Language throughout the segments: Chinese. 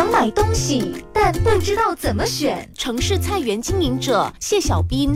想买东西，但不知道怎么选。城市菜园经营者谢小斌，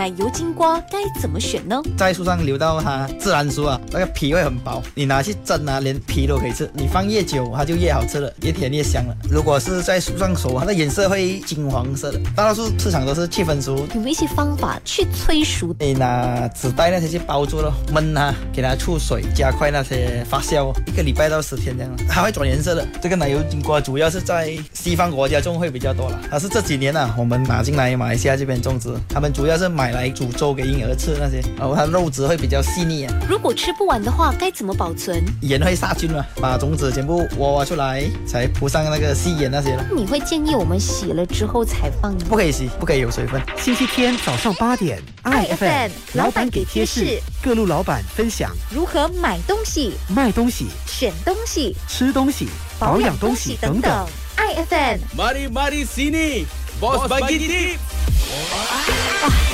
奶油金瓜该怎么选呢？在树上留到它自然熟啊，那个皮会很薄，你拿去蒸啊，连皮都可以吃。你放越久，它就越好吃了，越甜越香了。如果是在树上熟，它的颜色会金黄色的。大多数市场都是七分熟。有没有一些方法去催熟？你拿纸袋那些去包住了，焖它，给它出水，加快那些发酵，一个礼拜到十天这样，它会转颜色的。这个奶油金瓜主要是在西方国家种会比较多了，它是这几年呢，我们拿进来马来西亚这边种植，他们主要是买来煮粥给婴儿吃那些，然后它肉质会比较细腻啊。如果吃不完的话，该怎么保存？盐会杀菌嘛，把种子全部挖挖出来，才铺上那个细盐那些了。你会建议我们洗了之后才放？不可以洗，不可以有水分。星期天早上八点，iFM 老板给贴士，各路老板分享如何买东西、卖东西、选东西、吃东西、保养东西等等。iFM Mari mari sini, bos bagi tip.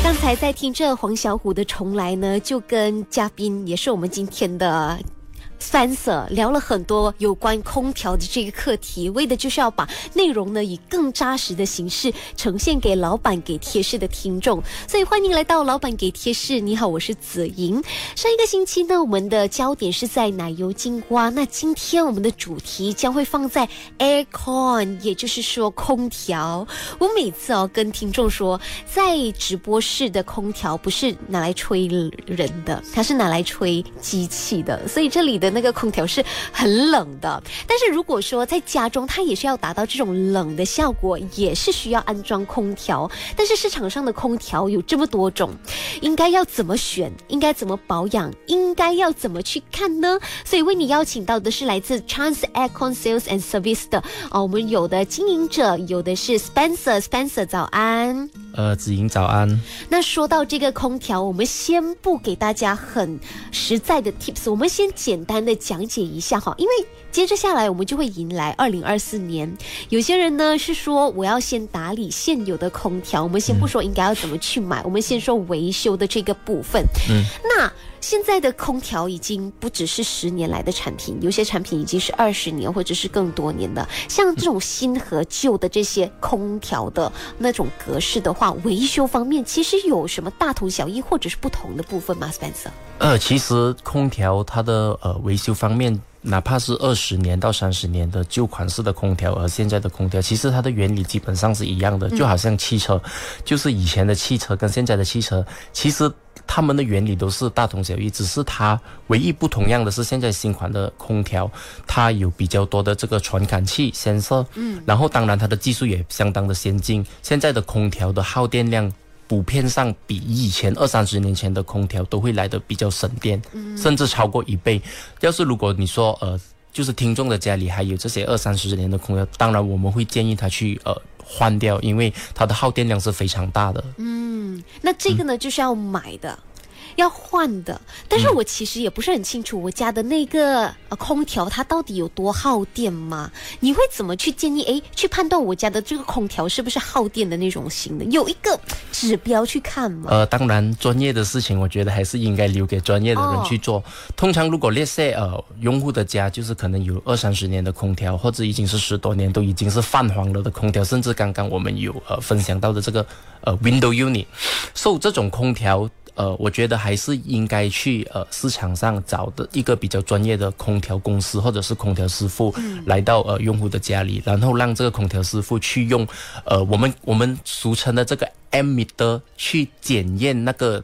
刚才在听这黄小虎的重来呢，就跟嘉宾也是我们今天的。Spencer 聊了很多有关空调的这个课题，为的就是要把内容呢以更扎实的形式呈现给老板给贴士的听众。所以欢迎来到老板给贴士。你好，我是子莹。上一个星期呢，我们的焦点是在奶油金瓜，那今天我们的主题将会放在 aircon，也就是说空调。我每次哦跟听众说，在直播室的空调不是拿来吹人的，它是拿来吹机器的，所以这里的。那个空调是很冷的，但是如果说在家中，它也是要达到这种冷的效果，也是需要安装空调。但是市场上的空调有这么多种，应该要怎么选？应该怎么保养？应该要怎么去看呢？所以为你邀请到的是来自 Trans Aircon Sales and Service 的哦，我们有的经营者，有的是 Spencer，Spencer 早安。呃，子莹早安。那说到这个空调，我们先不给大家很实在的 tips，我们先简单的讲解一下哈，因为接着下来我们就会迎来二零二四年。有些人呢是说我要先打理现有的空调，我们先不说应该要怎么去买，我们先说维修的这个部分。嗯，那现在的空调已经不只是十年来的产品，有些产品已经是二十年或者是更多年的。像这种新和旧的这些空调的那种格式的话，维修方面其实有什么大同小异或者是不同的部分吗，Spencer？呃，其实空调它的呃维修方面，哪怕是二十年到三十年的旧款式的空调，而现在的空调，其实它的原理基本上是一样的，就好像汽车，就是以前的汽车跟现在的汽车，其实。它们的原理都是大同小异，只是它唯一不同样的是，现在新款的空调它有比较多的这个传感器、显色，嗯，然后当然它的技术也相当的先进。现在的空调的耗电量普遍上比以前二三十年前的空调都会来的比较省电，甚至超过一倍。要是如果你说呃，就是听众的家里还有这些二三十年的空调，当然我们会建议他去呃。换掉，因为它的耗电量是非常大的。嗯，那这个呢，就是要买的。要换的，但是我其实也不是很清楚我家的那个呃空调它到底有多耗电吗？你会怎么去建议？诶，去判断我家的这个空调是不是耗电的那种型的？有一个指标去看吗？呃，当然，专业的事情我觉得还是应该留给专业的人去做。通常如果列 say 呃用户的家就是可能有二三十年的空调，或者已经是十多年都已经是泛黄了的空调，甚至刚刚我们有呃分享到的这个呃 window unit，受这种空调。呃，我觉得还是应该去呃市场上找的一个比较专业的空调公司或者是空调师傅，来到呃用户的家里，然后让这个空调师傅去用呃我们我们俗称的这个 ammeter 去检验那个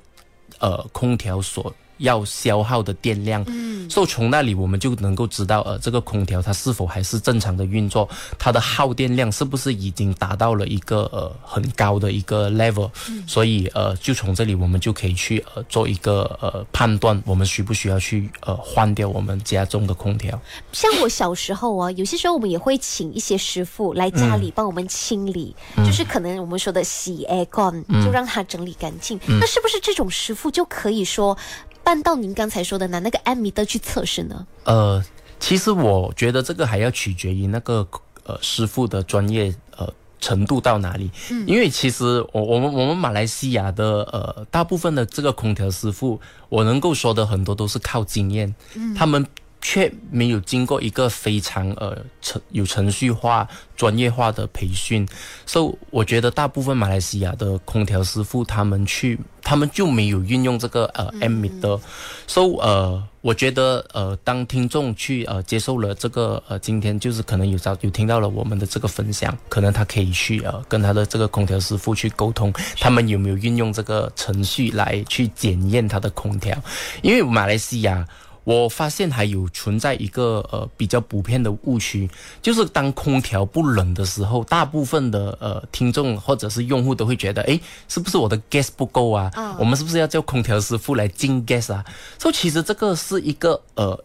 呃空调所。要消耗的电量，嗯，所以从那里我们就能够知道，呃，这个空调它是否还是正常的运作，它的耗电量是不是已经达到了一个呃很高的一个 level，嗯，所以呃，就从这里我们就可以去呃做一个呃判断，我们需不需要去呃换掉我们家中的空调。像我小时候啊，有些时候我们也会请一些师傅来家里帮我们清理，就是可能我们说的洗 aircon，就让它整理干净。那是不是这种师傅就可以说？办到您刚才说的拿那个安米的去测试呢？呃，其实我觉得这个还要取决于那个呃师傅的专业呃程度到哪里。嗯，因为其实我我们我们马来西亚的呃大部分的这个空调师傅，我能够说的很多都是靠经验。嗯，他们却没有经过一个非常呃程有程序化、专业化的培训，所以我觉得大部分马来西亚的空调师傅他们去，他们就没有运用这个呃 M 米的，所以呃，我觉得呃，当听众去呃接受了这个呃今天就是可能有找有听到了我们的这个分享，可能他可以去呃跟他的这个空调师傅去沟通，他们有没有运用这个程序来去检验他的空调，因为马来西亚。我发现还有存在一个呃比较普遍的误区，就是当空调不冷的时候，大部分的呃听众或者是用户都会觉得，哎，是不是我的 gas 不够啊？我们是不是要叫空调师傅来进 gas 啊？所以其实这个是一个呃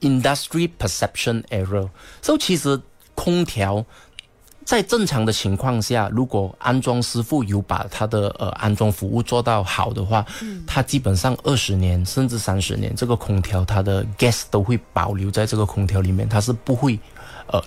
industry perception error。所以其实空调。在正常的情况下，如果安装师傅有把他的呃安装服务做到好的话，嗯，他基本上二十年甚至三十年，这个空调它的 gas 都会保留在这个空调里面，它是不会，呃，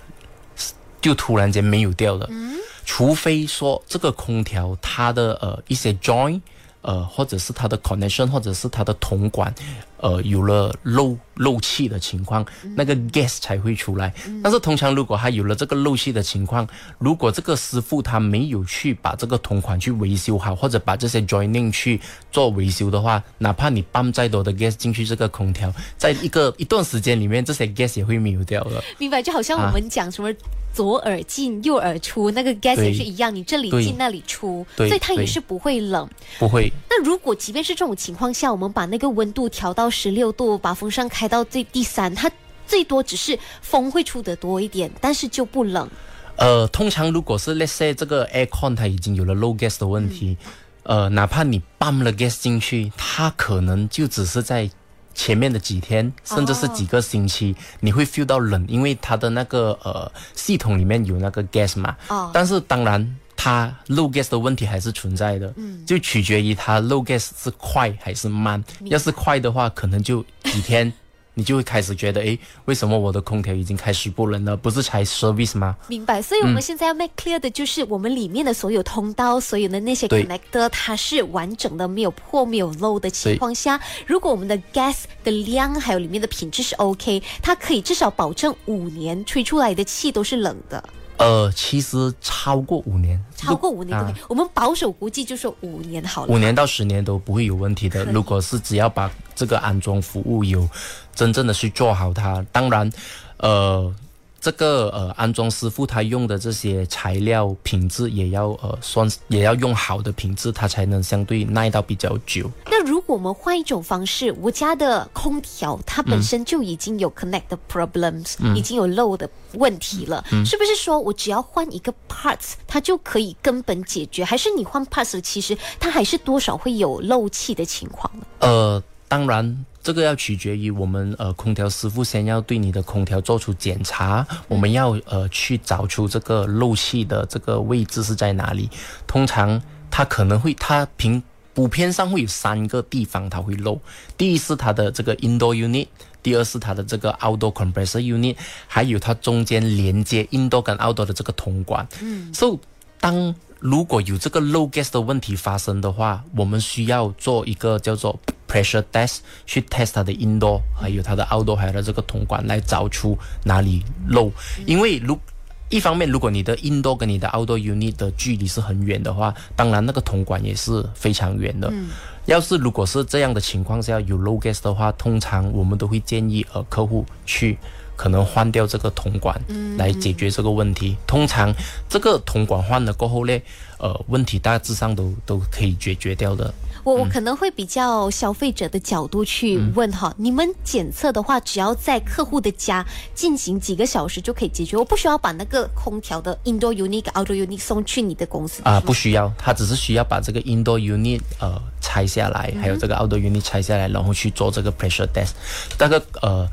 就突然间没有掉的，嗯，除非说这个空调它的呃一些 join。呃，或者是它的 connection，或者是它的铜管，呃，有了漏漏气的情况，那个 gas 才会出来。但是通常如果它有了这个漏气的情况，如果这个师傅他没有去把这个铜管去维修好，或者把这些 joining 去做维修的话，哪怕你泵再多的 gas 进去这个空调，在一个一段时间里面，这些 gas 也会没有掉了。明白，就好像我们讲什么。左耳进右耳出，那个 gas 也是一样，你这里进那里出，所以它也是不会冷。不会。那如果即便是这种情况下，我们把那个温度调到十六度，把风扇开到最第三，它最多只是风会出得多一点，但是就不冷。呃，通常如果是 let's say 这个 aircon 它已经有了 low gas 的问题，呃，哪怕你泵了 gas 进去，它可能就只是在。前面的几天，甚至是几个星期，你会 feel 到冷，因为它的那个呃系统里面有那个 gas 嘛。哦。但是当然，它漏 gas 的问题还是存在的。嗯。就取决于它漏 gas 是快还是慢。要是快的话，可能就几天。你就会开始觉得，哎，为什么我的空调已经开始不冷了？不是才 service 吗？明白。所以我们现在要 make clear 的就是，我们里面的所有通道、所有的那些 connector，它是完整的，没有破、没有漏的情况下，如果我们的 gas 的量还有里面的品质是 OK，它可以至少保证五年吹出来的气都是冷的。呃，其实超过五年，超过五年都可以。我们保守估计就说五年好了。五年到十年都不会有问题的。如果是只要把这个安装服务有真正的去做好它，当然，呃。这个呃，安装师傅他用的这些材料品质也要呃，算也要用好的品质，它才能相对耐到比较久。那如果我们换一种方式，我家的空调它本身就已经有 connect 的 problems，已经有漏的问题了，是不是说我只要换一个 parts，它就可以根本解决？还是你换 parts，其实它还是多少会有漏气的情况呢？呃，当然。这个要取决于我们呃空调师傅先要对你的空调做出检查，我们要呃去找出这个漏气的这个位置是在哪里。通常它可能会它平普遍上会有三个地方它会漏，第一是它的这个 indoor unit，第二是它的这个 outdoor compressor unit，还有它中间连接 indoor 跟 outdoor 的这个铜管。嗯，所以当如果有这个漏 gas 的问题发生的话，我们需要做一个叫做。Pressure test 去 test 它的 indoor，还有它的 outdoor，还有这个铜管来找出哪里漏。因为如一方面，如果你的 indoor 跟你的 outdoor unit 的距离是很远的话，当然那个铜管也是非常远的。要是如果是这样的情况下有 low gas 的话，通常我们都会建议呃客户去可能换掉这个铜管来解决这个问题。通常这个铜管换了过后呢，呃问题大致上都都可以解决掉的。我我可能会比较消费者的角度去问哈，你们检测的话，只要在客户的家进行几个小时就可以解决，我不需要把那个空调的 indoor unit、outdoor unit 送去你的公司啊，不需要，他只是需要把这个 indoor unit 呃拆下来，还有这个 outdoor unit 拆下来，然后去做这个 pressure test。那个呃，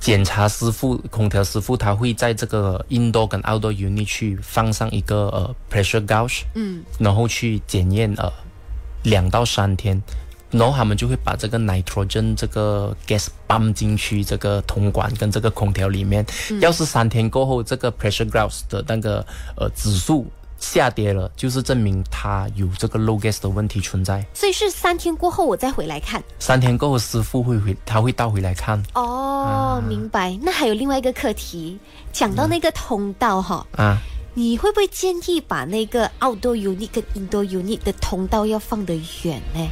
检查师傅、空调师傅他会在这个 indoor 跟 outdoor unit 去放上一个呃 pressure gauge，嗯，然后去检验呃。两到三天，然后他们就会把这个 nitrogen 这个 gas 泵进去这个铜管跟这个空调里面。要是三天过后，这个 pressure gauge 的那个呃指数下跌了，就是证明它有这个 low gas 的问题存在。所以是三天过后我再回来看。三天过后，师傅会回，他会倒回来看哦，明白。那还有另外一个课题，讲到那个通道哈，啊。你会不会建议把那个 outdoor unit 跟 indoor unit 的通道要放得远呢？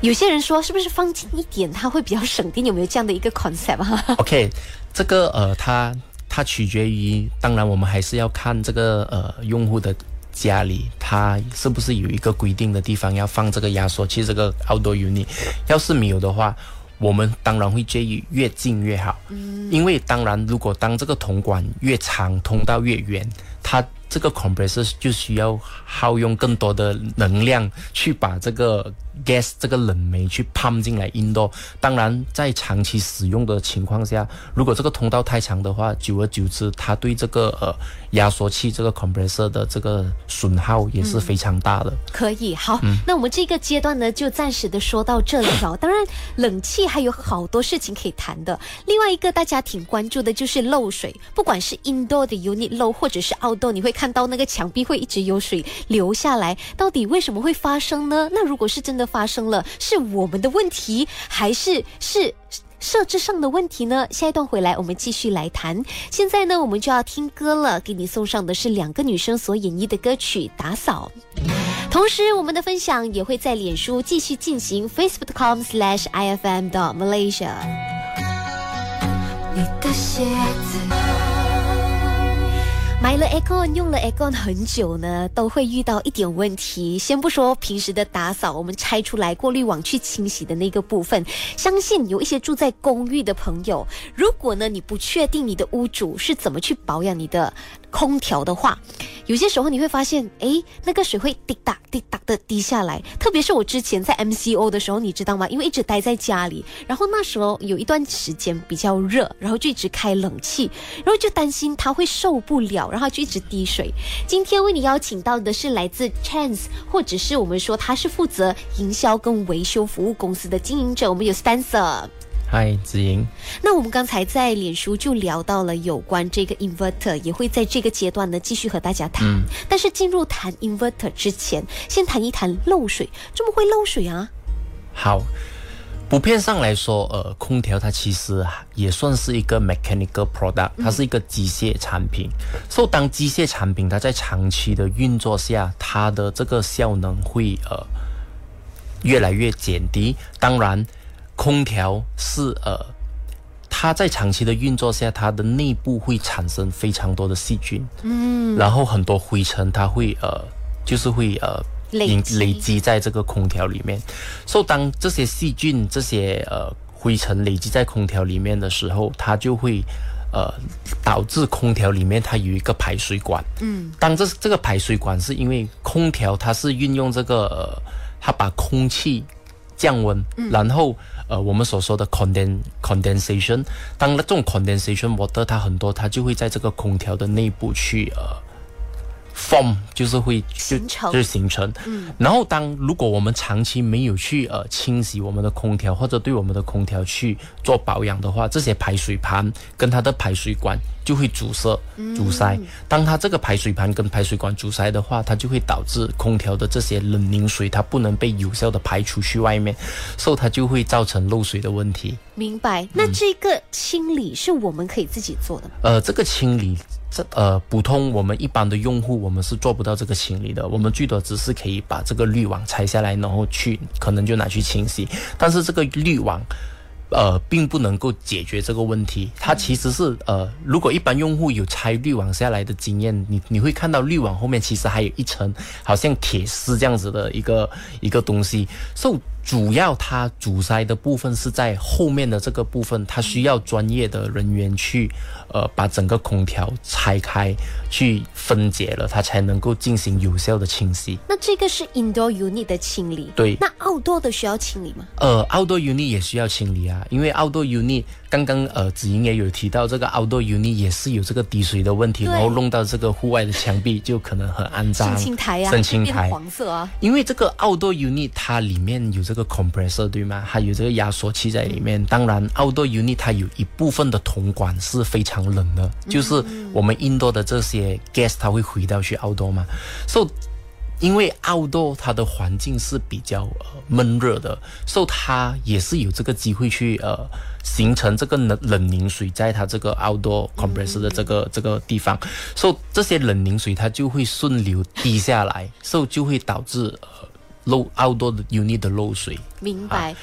有些人说是不是放近一点，它会比较省电？有没有这样的一个 concept 啊？OK，这个呃，它它取决于，当然我们还是要看这个呃用户的家里，它是不是有一个规定的地方要放这个压缩器这个 outdoor unit。要是没有的话，我们当然会建议越近越好。嗯，因为当然，如果当这个铜管越长，通道越远，它这个 compressor 就需要耗用更多的能量去把这个 gas 这个冷媒去 pump 进来 indoor。当然，在长期使用的情况下，如果这个通道太长的话，久而久之，它对这个呃压缩器这个 compressor 的这个损耗也是非常大的。可以，好，那我们这个阶段呢，就暂时的说到这里哦。当然，冷气还有好多事情可以谈的。另外一个大家挺关注的就是漏水，不管是 indoor 的 unit 漏，或者是 outdoor，你会看到那个墙壁会一直有水流下来，到底为什么会发生呢？那如果是真的发生了，是我们的问题，还是是？设置上的问题呢？下一段回来我们继续来谈。现在呢，我们就要听歌了，给你送上的是两个女生所演绎的歌曲《打扫》。同时，我们的分享也会在脸书继续进行，facebook.com/slash ifm 的 Malaysia。你的鞋子。买了 Aircon 用了 Aircon 很久呢，都会遇到一点问题。先不说平时的打扫，我们拆出来过滤网去清洗的那个部分，相信有一些住在公寓的朋友，如果呢你不确定你的屋主是怎么去保养你的空调的话，有些时候你会发现，诶，那个水会滴答滴答的滴下来。特别是我之前在 MCO 的时候，你知道吗？因为一直待在家里，然后那时候有一段时间比较热，然后就一直开冷气，然后就担心它会受不了。然后就一直滴水。今天为你邀请到的是来自 Chance，或者是我们说他是负责营销跟维修服务公司的经营者。我们有 Spencer。嗨，子莹。那我们刚才在脸书就聊到了有关这个 inverter，也会在这个阶段呢继续和大家谈。嗯但是进入谈 inverter 之前，先谈一谈漏水，这么会漏水啊？好，普遍上来说，呃，空调它其实也算是一个 mechanical product，它是一个机械产品。所以当机械产品它在长期的运作下，它的这个效能会呃越来越减低。当然，空调是呃。它在长期的运作下，它的内部会产生非常多的细菌，嗯，然后很多灰尘，它会呃，就是会呃累积累积在这个空调里面。所以当这些细菌、这些呃灰尘累积在空调里面的时候，它就会呃导致空调里面它有一个排水管。嗯，当这这个排水管是因为空调它是运用这个呃，它把空气降温，然后呃我们所说的 condensation，当这种 condensation water 它很多，它就会在这个空调的内部去呃 form，就是会就形成就是形成。嗯，然后当如果我们长期没有去呃清洗我们的空调，或者对我们的空调去做保养的话，这些排水盘跟它的排水管就会阻塞、阻塞。当它这个排水盘跟排水管阻塞的话，它就会导致空调的这些冷凝水它不能被有效的排出去外面，所以它就会造成漏水的问题。明白？那这个清理是我们可以自己做的吗？呃，这个清理，这呃，普通我们一般的用户，我们是做不到这个清理的。我们最多只是可以把这个滤网拆下来，然后去可能就拿去清洗。但是这个滤网，呃，并不能够解决这个问题。它其实是呃，如果一般用户有拆滤网下来的经验，你你会看到滤网后面其实还有一层好像铁丝这样子的一个一个东西。So 主要它阻塞的部分是在后面的这个部分，它需要专业的人员去呃把整个空调拆开，去分解了，它才能够进行有效的清洗。那这个是 indoor unit 的清理，对那 outdoor 的需要清理吗？呃，outdoor unit 也需要清理啊，因为 outdoor unit 刚刚呃子莹也有提到，这个 outdoor unit 也是有这个滴水的问题，然后弄到这个户外的墙壁就可能很肮脏。申请台啊，申请变台。黄色啊，因为这个 outdoor unit 它里面有这这个 compressor 对吗？它有这个压缩器在里面。当然，outdoor unit 它有一部分的铜管是非常冷的，就是我们 indoor 的这些 gas 它会回到去 outdoor 嘛。So 因为 outdoor 它的环境是比较呃闷热的，所以它也是有这个机会去呃形成这个冷冷凝水在它这个 outdoor compressor 的这个、这个地方，所以这些冷凝水它就会顺流滴下来，所以就会导致呃漏 outdoor 的 unit 的漏水。明白。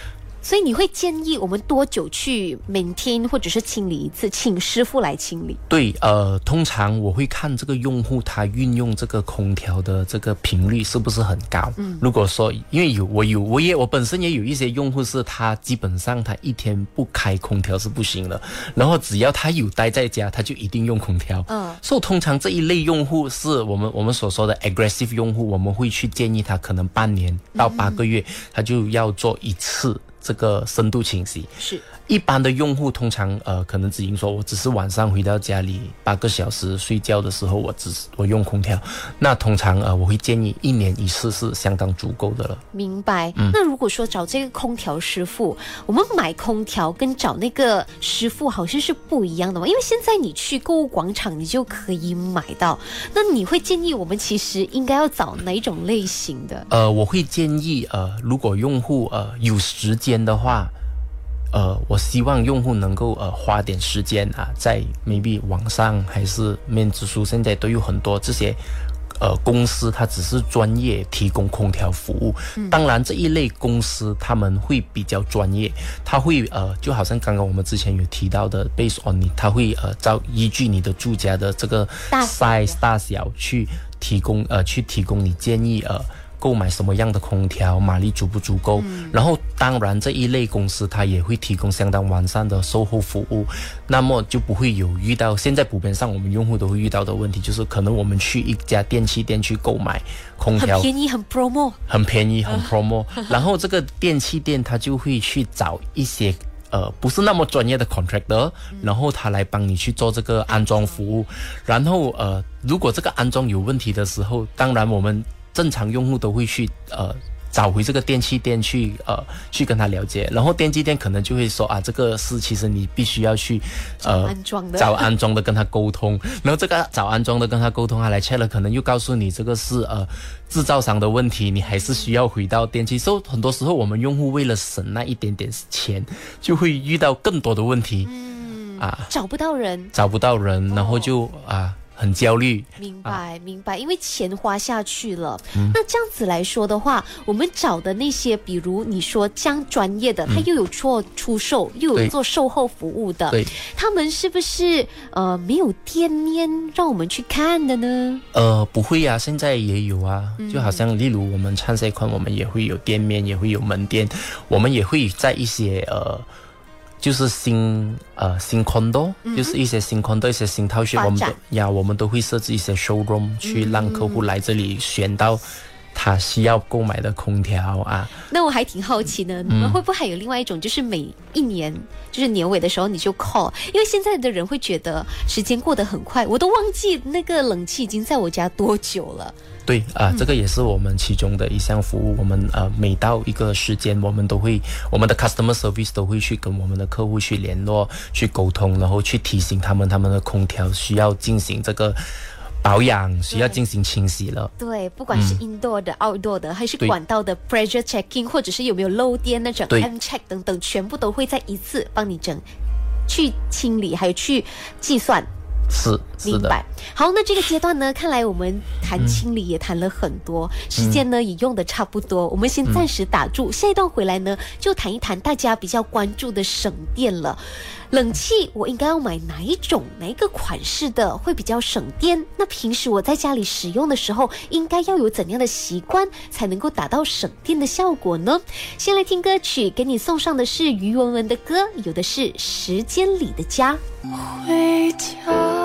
所以你会建议我们多久去 maintain 或者是清理一次，请师傅来清理？对，呃，通常我会看这个用户他运用这个空调的这个频率是不是很高。嗯，如果说因为有我有我也我本身也有一些用户是他基本上他一天不开空调是不行的，然后只要他有待在家，他就一定用空调。嗯，所以通常这一类用户是我们我们所说的 aggressive 用户，我们会去建议他可能半年到八个月，他就要做一次。这个深度清洗是。一般的用户通常呃可能只因说我只是晚上回到家里八个小时睡觉的时候我只是我用空调，那通常呃我会建议一年一次是相当足够的了。明白。那如果说找这个空调师傅，我们买空调跟找那个师傅好像是不一样的嘛？因为现在你去购物广场你就可以买到，那你会建议我们其实应该要找哪一种类型的？呃，我会建议呃如果用户呃有时间。的话，呃，我希望用户能够呃花点时间啊，在 maybe 网上还是面子书，现在都有很多这些呃公司，它只是专业提供空调服务。当然，这一类公司他们会比较专业，他会呃就好像刚刚我们之前有提到的，based on 你，他会呃照依据你的住家的这个 size 大小去提供呃去提供你建议呃。购买什么样的空调，马力足不足够？然后，当然这一类公司它也会提供相当完善的售后服务，那么就不会有遇到现在普遍上我们用户都会遇到的问题，就是可能我们去一家电器店去购买空调，很便宜，很 promo，很便宜，很 promo，然后这个电器店他就会去找一些呃不是那么专业的 contractor，然后他来帮你去做这个安装服务，然后呃如果这个安装有问题的时候，当然我们。正常用户都会去呃找回这个电器店去呃去跟他了解，然后电器店可能就会说啊这个是其实你必须要去呃安装的找安装的跟他沟通，然后这个找安装的跟他沟通，他来 check 了，可能又告诉你这个是呃制造商的问题，你还是需要回到电器。所以很多时候我们用户为了省那一点点钱，就会遇到更多的问题，嗯啊找不到人，找不到人，然后就啊。很焦虑，明白明白，因为钱花下去了。那这样子来说的话，我们找的那些，比如你说这样专业的，他又有做出售，又有做售后服务的，他们是不是呃没有店面让我们去看的呢？呃，不会呀，现在也有啊，就好像例如我们唱赛款，我们也会有店面，也会有门店，我们也会在一些呃。就是新呃新 condo，就是一些新 condo 一些新套区，我们都呀，我们都会设置一些 showroom 去让客户来这里选到他需要购买的空调啊。那我还挺好奇呢，你们会不会还有另外一种，就是每一年就是年尾的时候你就 call，因为现在的人会觉得时间过得很快，我都忘记那个冷气已经在我家多久了。对啊，这个也是我们其中的一项服务。我们呃，每到一个时间，我们都会我们的 customer service 都会去跟我们的客户去联络、去沟通，然后去提醒他们他们的空调需要进行这个保养，需要进行清洗了。对，不管是 indoor 的、outdoor 的，还是管道的 pressure checking，或者是有没有漏电那种 M check 等等，全部都会在一次帮你整、去清理，还有去计算。是，明白。好，那这个阶段呢，看来我们谈清理也谈了很多，时间呢也用的差不多，我们先暂时打住。下一段回来呢，就谈一谈大家比较关注的省电了。冷气我应该要买哪一种、哪一个款式的会比较省电？那平时我在家里使用的时候，应该要有怎样的习惯才能够达到省电的效果呢？先来听歌曲，给你送上的是于文文的歌，有的是时间里的家。回家。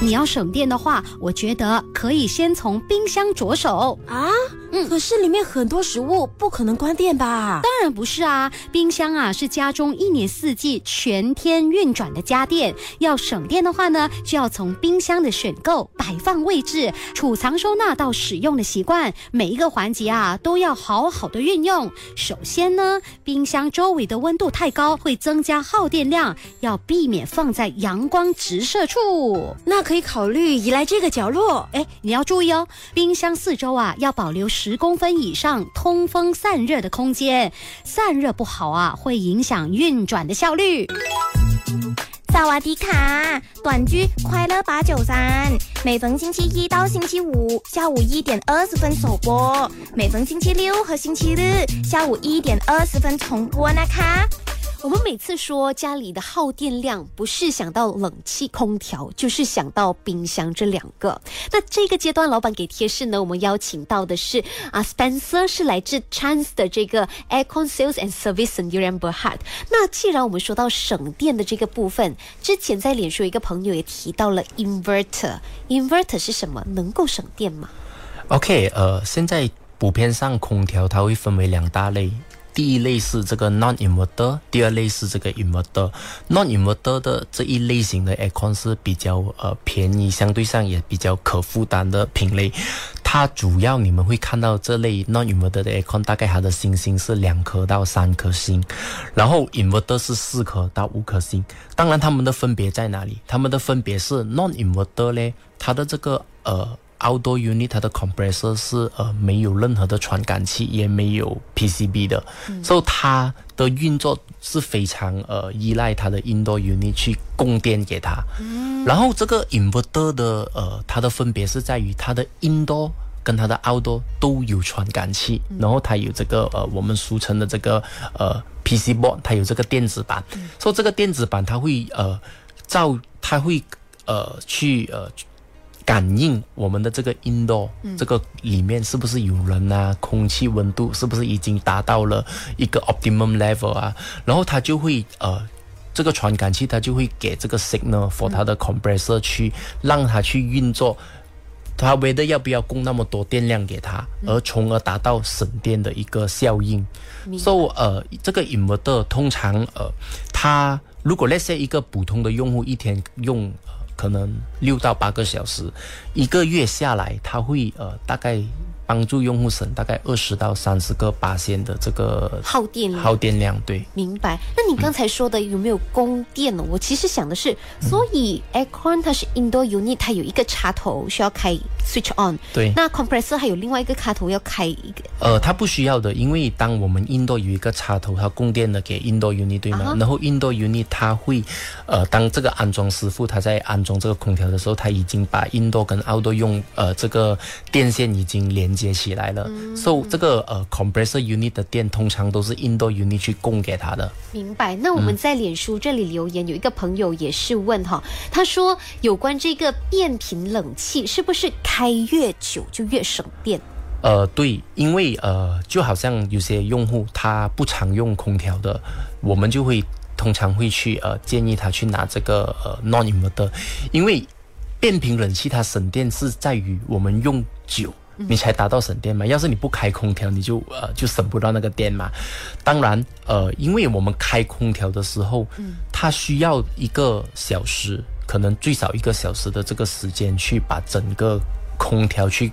你要省电的话，我觉得可以先从冰箱着手啊。嗯，可是里面很多食物不可能关电吧？当然不是啊，冰箱啊是家中一年四季全天运转的家电。要省电的话呢，就要从冰箱的选购、摆摆放位置、储藏收纳到使用的习惯，每一个环节啊都要好好的运用。首先呢，冰箱周围的温度太高会增加耗电量，要避免放在阳光直射处。那可以考虑移来这个角落。哎，你要注意哦，冰箱四周啊要保留十公分以上通风散热的空间，散热不好啊会影响运转的效率。萨瓦迪卡，短剧快乐八九三，每逢星期一到星期五下午一点二十分首播，每逢星期六和星期日下午一点二十分重播呢卡。我们每次说家里的耗电量，不是想到冷气、空调，就是想到冰箱这两个。那这个阶段，老板给贴士呢，我们邀请到的是啊，Spencer 是来自 Chance 的这个 Aircon Sales and Service n d u r a n Berhad。那既然我们说到省电的这个部分，之前在脸书一个朋友也提到了 Inverter，Inverter 是什么？能够省电吗？OK，呃，现在普遍上空调它会分为两大类。第一类是这个 non-inverter，第二类是这个 inverter。non-inverter 的这一类型的 aircon 是比较呃便宜，相对上也比较可负担的品类。它主要你们会看到这类 non-inverter 的 aircon，大概它的星星是两颗到三颗星，然后 inverter 是四颗到五颗星。当然，它们的分别在哪里？它们的分别是 non-inverter 呢，它的这个呃。Outdoor unit 它的 compressor 是呃没有任何的传感器，也没有 PCB 的，所以它的运作是非常呃依赖它的 Indoor unit 去供电给它。然后这个 inverter 的呃它的分别是在于它的 Indoor 跟它的 Outdoor 都有传感器，然后它有这个呃我们俗称的这个呃 PCB，它有这个电子板，所以这个电子板它会呃照它会呃去呃。感应我们的这个 indoor 这个里面是不是有人啊？空气温度是不是已经达到了一个 optimum level 啊？然后它就会呃，这个传感器它就会给这个 signal for 它的 compressor 去让它去运作，它为的要不要供那么多电量给它，而从而达到省电的一个效应。所以呃，这个 inverter 通常呃，它如果 let's say 一个普通的用户一天用。可能六到八个小时，一个月下来，他会呃大概。帮助用户省大概二十到三十个八线的这个耗电耗电量，对，明白。那你刚才说的有没有供电呢？我其实想的是，所以 aircon 它是 indoor unit，它有一个插头需要开 switch on，对。那 compressor 还有另外一个插头要开一个。呃，它不需要的，因为当我们 indoor 有一个插头，它供电的给 indoor unit 对吗？然后 indoor unit 它会，呃，当这个安装师傅他在安装这个空调的时候，他已经把 indoor 跟 outdoor 用呃这个电线已经连。接起来了，所以这个呃 compressor unit 的电通常都是 indoor unit 去供给它的。明白。那我们在脸书这里留言，有一个朋友也是问哈，他说有关这个变频冷气是不是开越久就越省电？呃，对，因为呃就好像有些用户他不常用空调的，我们就会通常会去呃建议他去拿这个呃 non inverter，因为变频冷气它省电是在于我们用久。你才达到省电嘛？要是你不开空调，你就呃就省不到那个电嘛。当然，呃，因为我们开空调的时候，嗯，它需要一个小时，可能最少一个小时的这个时间去把整个空调去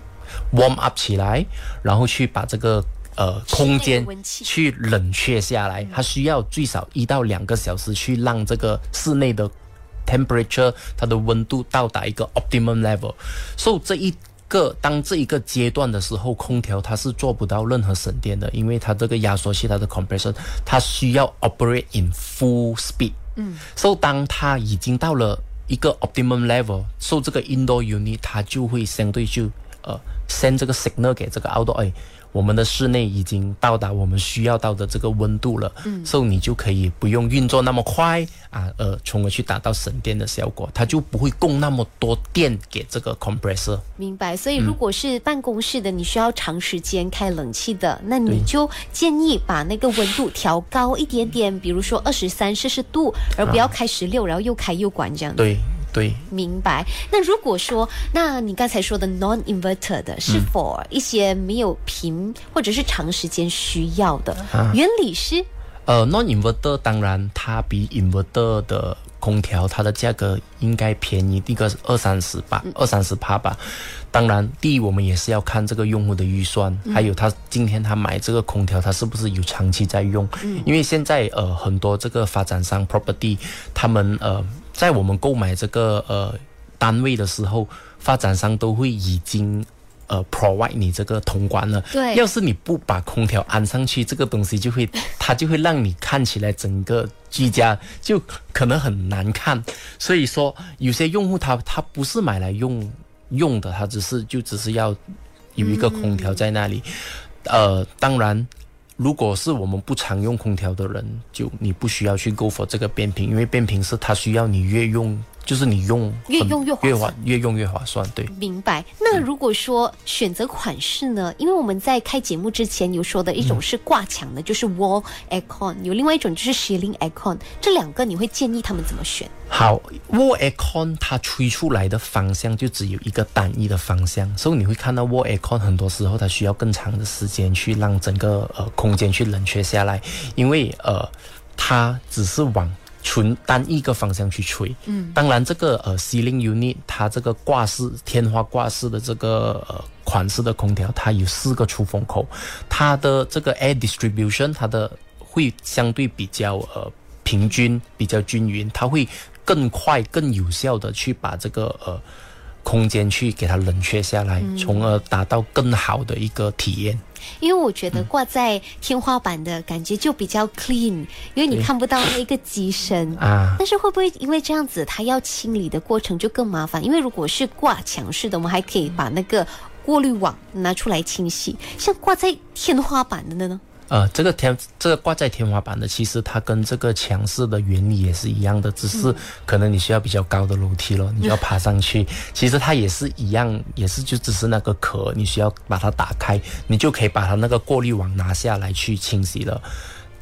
warm up 起来，然后去把这个呃空间去冷却下来。它需要最少一到两个小时去让这个室内的 temperature 它的温度到达一个 optimum level。所以这一个当这一个阶段的时候，空调它是做不到任何省电的，因为它这个压缩器它的 compression 它需要 operate in full speed。嗯，所以当它已经到了一个 optimum level，受这个 indoor unit 它就会相对就呃 send 这个 signal 给这个 outdoor。我们的室内已经到达我们需要到的这个温度了，嗯，所以你就可以不用运作那么快啊，呃，从而去达到省电的效果，它就不会供那么多电给这个 compressor。明白。所以如果是办公室的，你需要长时间开冷气的，那你就建议把那个温度调高一点点，比如说二十三摄氏度，而不要开十六，然后又开又关这样。对。对，明白。那如果说，那你刚才说的 non-inverter 的是否一些没有频或者是长时间需要的？原理是？呃，non-inverter 当然它比 inverter 的空调，它的价格应该便宜，一个二三十吧，二三十帕吧。当然，第一我们也是要看这个用户的预算，还有他今天他买这个空调，他是不是有长期在用？因为现在呃很多这个发展商 property，他们呃在我们购买这个呃单位的时候，发展商都会已经。呃，provide 你这个通关了。对要是你不把空调安上去，这个东西就会，它就会让你看起来整个居家就可能很难看。所以说，有些用户他他不是买来用用的，他只是就只是要有一个空调在那里。呃，当然。如果是我们不常用空调的人，就你不需要去 go for 这个变频，因为变频是它需要你越用，就是你用越用越划越划越用越划算，对。明白。那如果说选择款式呢？因为我们在开节目之前有说的一种是挂墙的，就是 wall aircon，有另外一种就是 ceiling aircon，这两个你会建议他们怎么选？好，wall aircon 它吹出来的方向就只有一个单一的方向，所以你会看到 wall aircon 很多时候它需要更长的时间去让整个呃空间去冷却下来，因为呃它只是往纯单一个方向去吹。嗯，当然这个呃 ceiling unit 它这个挂式天花挂式的这个呃款式的空调，它有四个出风口，它的这个 air distribution 它的会相对比较呃平均、比较均匀，它会更快、更有效的去把这个呃空间去给它冷却下来，从而达到更好的一个体验。因为我觉得挂在天花板的感觉就比较 clean，因为你看不到那个机身。啊，但是会不会因为这样子，它要清理的过程就更麻烦？因为如果是挂墙式的，我们还可以把那个过滤网拿出来清洗。像挂在天花板的呢？呃，这个天这个挂在天花板的，其实它跟这个墙式的原理也是一样的，只是可能你需要比较高的楼梯咯，你就要爬上去。其实它也是一样，也是就只是那个壳，你需要把它打开，你就可以把它那个过滤网拿下来去清洗了。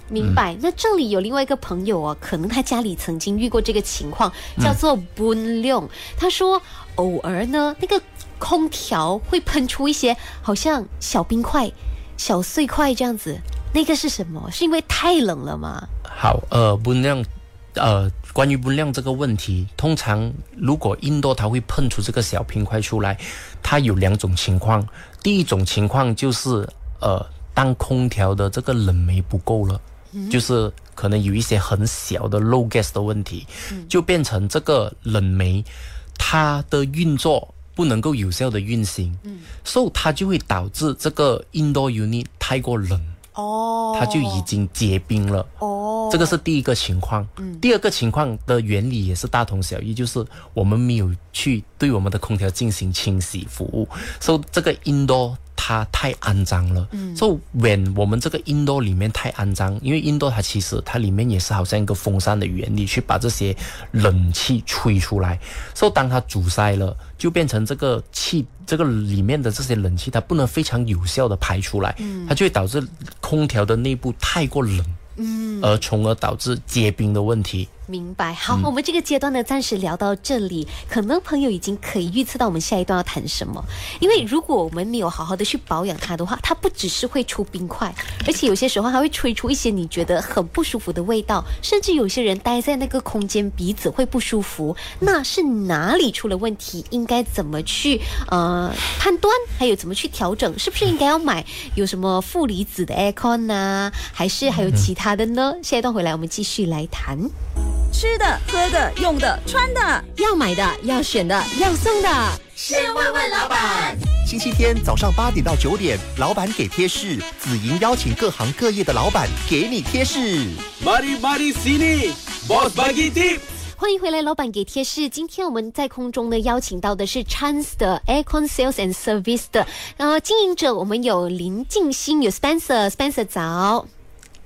明白。那这里有另外一个朋友哦，可能他家里曾经遇过这个情况，叫做 Boon Leong。他说，偶尔呢，那个空调会喷出一些好像小冰块、小碎块这样子，那个是什么？是因为太冷了吗？好，呃，温量，呃，关于温量这个问题，通常如果印度它会喷出这个小冰块出来，它有两种情况。第一种情况就是，呃，当空调的这个冷媒不够了，就是可能有一些很小的 low gas 的问题，就变成这个冷媒它的运作不能够有效的运行，嗯所以它就会导致这个 indoor unit 太过冷。哦它就已经结冰了。哦，这个是第一个情况。嗯，第二个情况的原理也是大同小异，就是我们没有去对我们的空调进行清洗服务，所以这个 indoor 它太肮脏了。嗯，所以 when 我们这个 indoor 里面太肮脏，因为 indoor 它其实它里面也是好像一个风扇的原理，去把这些冷气吹出来。所以当它阻塞了，就变成这个气，这个里面的这些冷气它不能非常有效的排出来，它就会导致空调的内部太过冷。嗯，而从而导致结冰的问题。明白。好，我们这个阶段呢，暂时聊到这里。可能朋友已经可以预测到我们下一段要谈什么，因为如果我们没有好好的去保养它的话，它不只是会出冰块，而且有些时候还会吹出一些你觉得很不舒服的味道，甚至有些人待在那个空间鼻子会不舒服。那是哪里出了问题？应该怎么去呃判断？还有怎么去调整？是不是应该要买有什么负离子的 aircon 呢、还是还有其他的呢？下一段回来我们继续来谈。吃的、喝的、用的、穿的，要买的、要选的、要送的，是问问老板。星期天早上八点到九点，老板给贴士，紫莹邀请各行各业的老板给你贴士。Mari mari sini, bos bagi tip. 欢迎回来，老板给贴士。今天我们在空中呢邀请到的是 Chance 的 Aircon Sales and Service 的呃经营者，我们有林静心，有 Spencer，Spencer 早。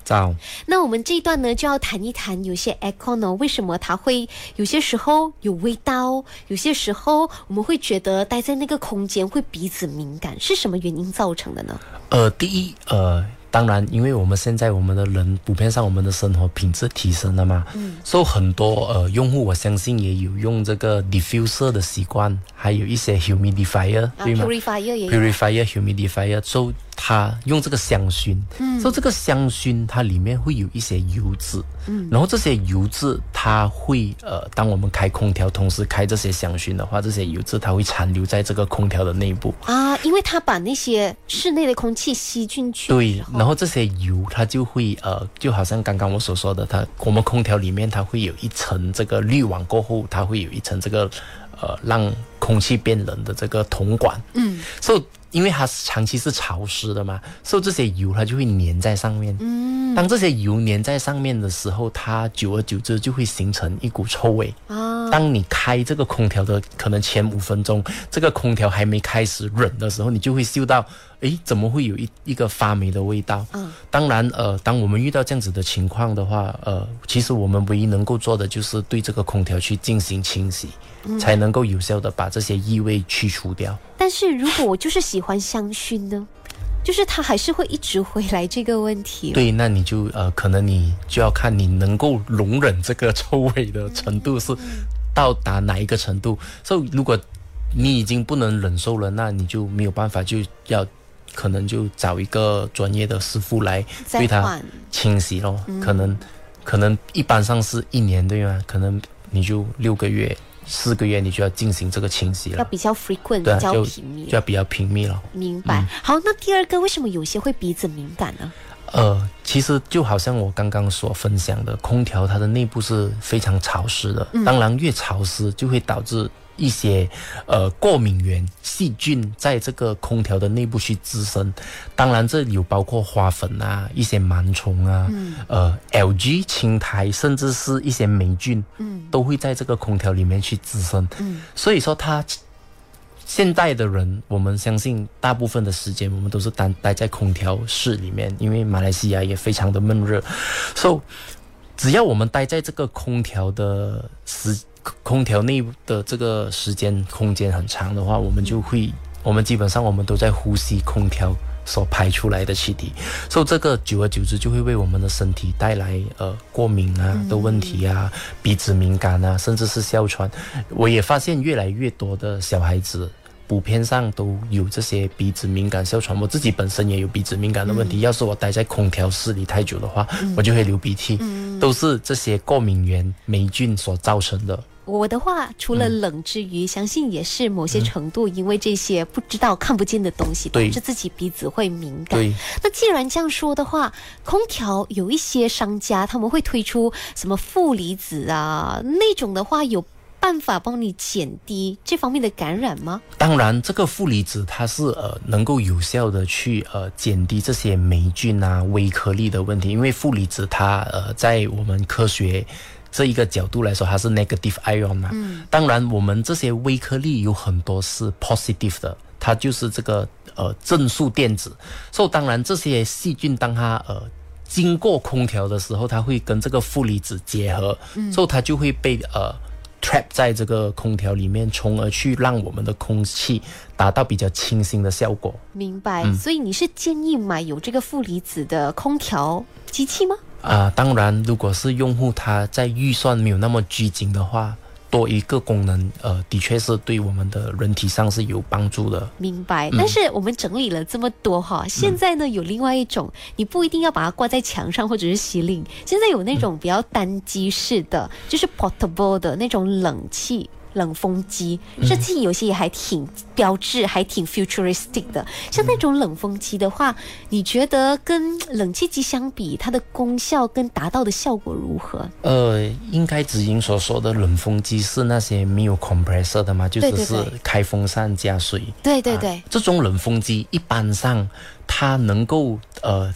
早，那我们这一段呢，就要谈一谈有些 aircon 呢，为什么它会有些时候有味道，有些时候我们会觉得待在那个空间会鼻子敏感，是什么原因造成的呢？呃，第一，呃，当然，因为我们现在我们的人普遍上我们的生活品质提升了嘛，嗯，所以很多呃用户我相信也有用这个 diffuser 的习惯，还有一些 humidifier，啊对吗？，purifier 也有。purifier、humidifier，so 它用这个香薰，嗯，所以这个香薰它里面会有一些油脂，嗯，然后这些油脂它会呃，当我们开空调同时开这些香薰的话，这些油脂它会残留在这个空调的内部。啊，因为它把那些室内的空气吸进去，对，然后这些油它就会呃，就好像刚刚我所说的，它我们空调里面它会有一层这个滤网过后，它会有一层这个呃让空气变冷的这个铜管，嗯，所以。因为它长期是潮湿的嘛，所以这些油它就会粘在上面。嗯，当这些油粘在上面的时候，它久而久之就会形成一股臭味。啊，当你开这个空调的可能前五分钟，这个空调还没开始冷的时候，你就会嗅到。诶，怎么会有一一个发霉的味道？嗯，当然，呃，当我们遇到这样子的情况的话，呃，其实我们唯一能够做的就是对这个空调去进行清洗，才能够有效的把这些异味去除掉。但是如果我就是喜欢香薰呢，就是它还是会一直回来这个问题。对，那你就呃，可能你就要看你能够容忍这个臭味的程度是到达哪一个程度。所以，如果你已经不能忍受了，那你就没有办法，就要。可能就找一个专业的师傅来对它清洗咯。可能可能一般上是一年对吗？可能你就六个月、四个月，你就要进行这个清洗了。要比较 frequent，比较频密，就要比较频密了。明白。好，那第二个，为什么有些会鼻子敏感呢？呃，其实就好像我刚刚所分享的，空调它的内部是非常潮湿的，当然越潮湿就会导致。一些呃过敏源细菌在这个空调的内部去滋生，当然这有包括花粉啊、一些螨虫啊、呃 LG 青苔，甚至是一些霉菌，嗯，都会在这个空调里面去滋生。嗯，所以说它现代的人，我们相信大部分的时间我们都是待待在空调室里面，因为马来西亚也非常的闷热，所以只要我们待在这个空调的时。空调内的这个时间空间很长的话，我们就会，我们基本上我们都在呼吸空调所排出来的气体，所以这个久而久之就会为我们的身体带来呃过敏啊的问题啊，鼻子敏感啊，甚至是哮喘。我也发现越来越多的小孩子。普遍上都有这些鼻子敏感、哮喘。我自己本身也有鼻子敏感的问题。要是我待在空调室里太久的话，我就会流鼻涕，都是这些过敏源、霉菌所造成的。我的话，除了冷之余，相信也是某些程度因为这些不知道、看不见的东西，导致自己鼻子会敏感。那既然这样说的话，空调有一些商家他们会推出什么负离子啊那种的话有。办法帮你减低这方面的感染吗？当然，这个负离子它是呃能够有效的去呃减低这些霉菌啊、微颗粒的问题。因为负离子它呃在我们科学这一个角度来说，它是 negative ion 嘛。嗯。当然，我们这些微颗粒有很多是 positive 的，它就是这个呃正数电子。所以，当然这些细菌当它呃经过空调的时候，它会跟这个负离子结合，所以它就会被呃。trap 在这个空调里面，从而去让我们的空气达到比较清新的效果。明白。所以你是建议买有这个负离子的空调机器吗？啊，当然，如果是用户他在预算没有那么拘谨的话。多一个功能，呃，的确是对我们的人体上是有帮助的。明白。但是我们整理了这么多哈，现在呢有另外一种，你不一定要把它挂在墙上或者是吸令。现在有那种比较单机式的，就是 portable 的那种冷气。冷风机设计有些也还挺标志，还挺 futuristic 的。像那种冷风机的话，你觉得跟冷气机相比，它的功效跟达到的效果如何？呃，应该子英所说的冷风机是那些没有 compressor 的吗？就只是开风扇加水。对对对，这种冷风机一般上它能够呃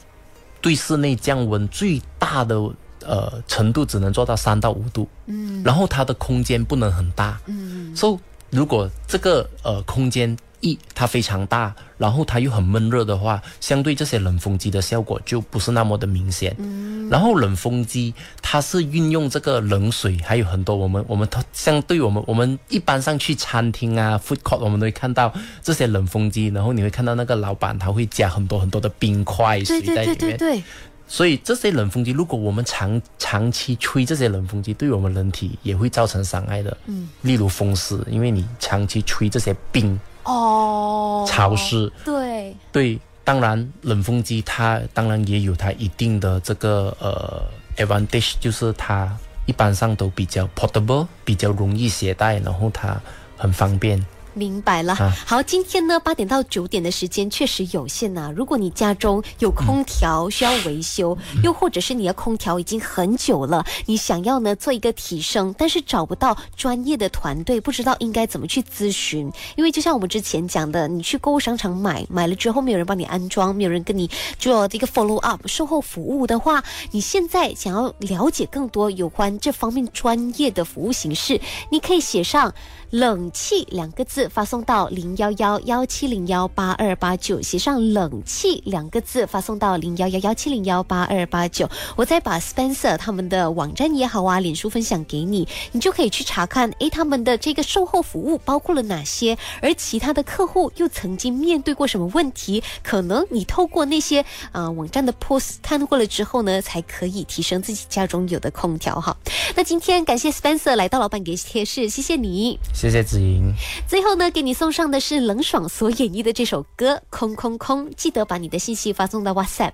对室内降温最大的。呃，程度只能做到三到五度，嗯，然后它的空间不能很大，嗯，所以如果这个呃空间一它非常大，然后它又很闷热的话，相对这些冷风机的效果就不是那么的明显，嗯，然后冷风机它是运用这个冷水，还有很多我们我们它相对我们我们一般上去餐厅啊，food court 我们都会看到这些冷风机，然后你会看到那个老板他会加很多很多的冰块水在里面。所以这些冷风机，如果我们长长期吹这些冷风机，对我们人体也会造成伤害的。嗯，例如风湿，因为你长期吹这些冰，哦，潮湿，对对，当然，冷风机它当然也有它一定的这个呃 advantage，就是它一般上都比较 portable，比较容易携带，然后它很方便。明白了。啊好，今天呢八点到九点的时间确实有限呐、如果你家中有空调需要维修，又或者是你的空调已经很久了，你想要呢做一个提升，但是找不到专业的团队，不知道应该怎么去咨询。因为就像我们之前讲的，你去购物商场买，买了之后没有人帮你安装，没有人跟你做这个 follow up 售后服务的话，你现在想要了解更多有关这方面专业的服务形式，你可以写上。冷气两个字发送到零幺幺幺七零幺八二八九，写上冷气两个字发送到零幺幺幺七零幺八二八九，我再把 Spencer 他们的网站也好啊，脸书分享给你，你就可以去查看，诶，他们的这个售后服务包括了哪些，而其他的客户又曾经面对过什么问题，可能你透过那些啊、呃网站的 post 看过了之后呢，才可以提升自己家中有的空调哈。那今天感谢 Spencer 来到老板给贴士，谢谢你。谢谢子莹。最后呢，给你送上的是冷爽所演绎的这首歌《空空空》，记得把你的信息发送到 WhatsApp